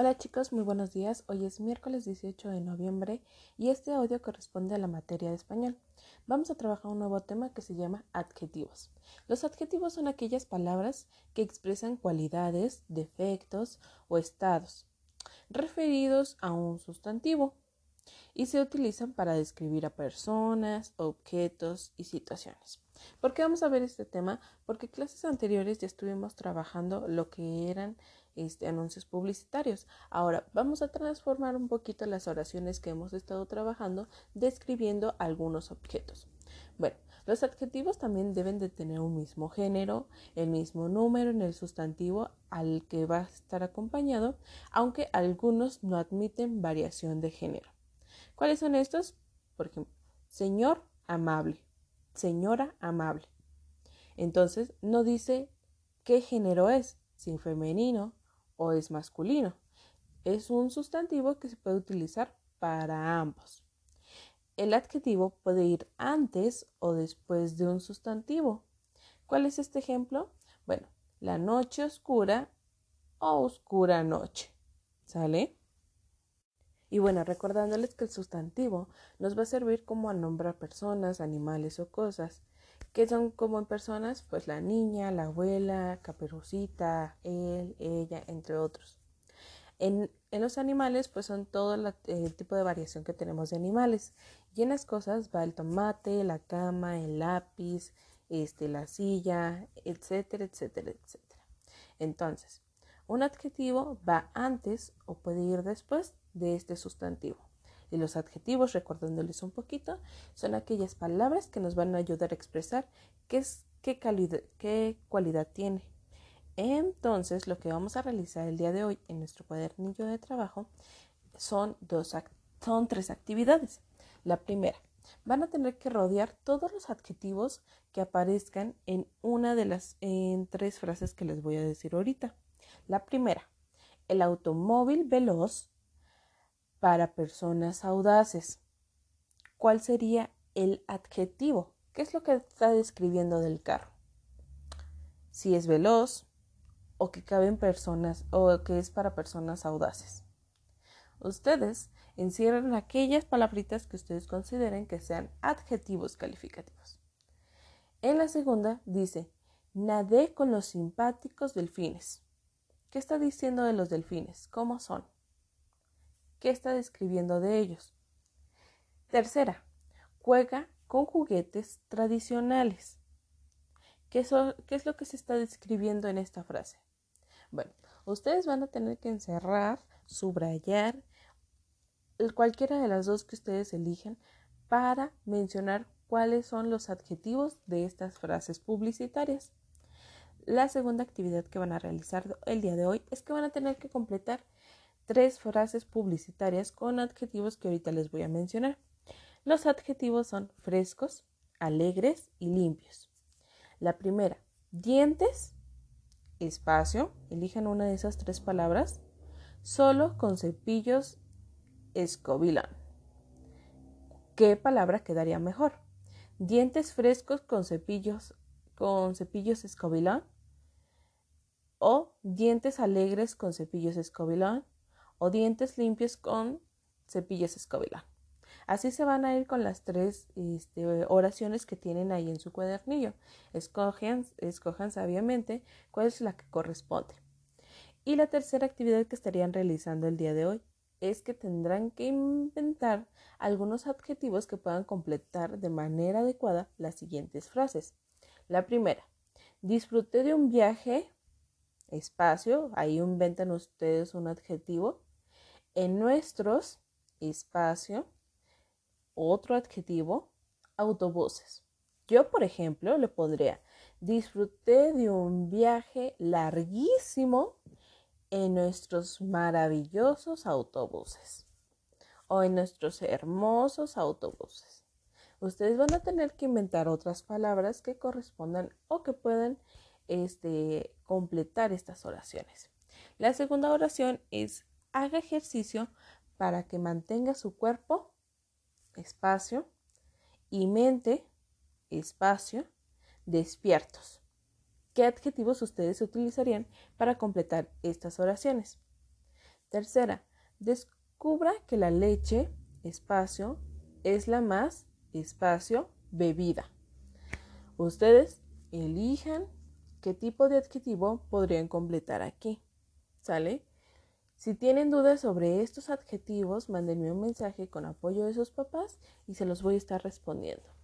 Hola chicos, muy buenos días. Hoy es miércoles 18 de noviembre y este audio corresponde a la materia de español. Vamos a trabajar un nuevo tema que se llama adjetivos. Los adjetivos son aquellas palabras que expresan cualidades, defectos o estados referidos a un sustantivo y se utilizan para describir a personas, objetos y situaciones. ¿Por qué vamos a ver este tema? Porque clases anteriores ya estuvimos trabajando lo que eran este, anuncios publicitarios. Ahora vamos a transformar un poquito las oraciones que hemos estado trabajando describiendo algunos objetos. Bueno, los adjetivos también deben de tener un mismo género, el mismo número en el sustantivo al que va a estar acompañado, aunque algunos no admiten variación de género. ¿Cuáles son estos? Por ejemplo, señor amable, señora amable. Entonces, no dice qué género es, si femenino o es masculino. Es un sustantivo que se puede utilizar para ambos. El adjetivo puede ir antes o después de un sustantivo. ¿Cuál es este ejemplo? Bueno, la noche oscura o oscura noche. ¿Sale? Y bueno, recordándoles que el sustantivo nos va a servir como a nombrar personas, animales o cosas. que son como en personas? Pues la niña, la abuela, caperucita, él, ella, entre otros. En, los animales, pues son todo el tipo de variación que tenemos de animales. Y en las cosas va el tomate, la cama, el lápiz, este, la silla, etcétera, etcétera, etcétera. Entonces, un adjetivo va antes o puede ir después de este sustantivo. Y los adjetivos, recordándoles un poquito, son aquellas palabras que nos van a ayudar a expresar qué, es, qué, calidad, qué cualidad tiene. Entonces, lo que vamos a realizar el día de hoy en nuestro cuadernillo de trabajo son, dos, son tres actividades. La primera, van a tener que rodear todos los adjetivos que aparezcan en una de las en tres frases que les voy a decir ahorita. La primera, el automóvil veloz para personas audaces. ¿Cuál sería el adjetivo? ¿Qué es lo que está describiendo del carro? Si es veloz o que caben personas o que es para personas audaces. Ustedes encierran aquellas palabritas que ustedes consideren que sean adjetivos calificativos. En la segunda dice, nadé con los simpáticos delfines. ¿Qué está diciendo de los delfines? ¿Cómo son? ¿Qué está describiendo de ellos? Tercera, juega con juguetes tradicionales. ¿Qué, ¿Qué, es lo que se está describiendo en esta frase? Bueno, ustedes van a tener que encerrar, subrayar cualquiera de las dos que ustedes elijan para mencionar cuáles son los adjetivos de estas frases publicitarias. La segunda actividad que van a realizar el día de hoy es que van a tener que completar tres frases publicitarias con adjetivos que ahorita les voy a mencionar. Los adjetivos son frescos, alegres y limpios. La primera, dientes, espacio, elijan una de esas tres palabras, solo con cepillos escobilán. ¿Qué palabra quedaría mejor? Dientes frescos con cepillos con cepillos escobilán o dientes alegres con cepillos escobilón o dientes limpios con cepillos escobilón. Así se van a ir con las tres este, oraciones que tienen ahí en su cuadernillo. Escogen, escojan sabiamente cuál es la que corresponde. Y la tercera actividad que estarían realizando el día de hoy es que tendrán que inventar algunos adjetivos que puedan completar de manera adecuada las siguientes frases. La primera, disfruté de un viaje espacio, ahí inventan ustedes un adjetivo. En nuestros, espacio, otro adjetivo, autobuses. Yo, por ejemplo, le podría, disfruté de un viaje larguísimo en nuestros maravillosos autobuses o en nuestros hermosos autobuses. Ustedes van a tener que inventar otras palabras que correspondan o que puedan este, completar estas oraciones. La segunda oración es haga ejercicio para que mantenga su cuerpo, espacio, y mente, espacio, despiertos. ¿Qué adjetivos ustedes utilizarían para completar estas oraciones? Tercera, descubra que la leche, espacio, es la más, espacio, bebida. Ustedes elijan qué tipo de adjetivo podrían completar aquí. ¿Sale? Si tienen dudas sobre estos adjetivos, mándenme un mensaje con apoyo de sus papás y se los voy a estar respondiendo.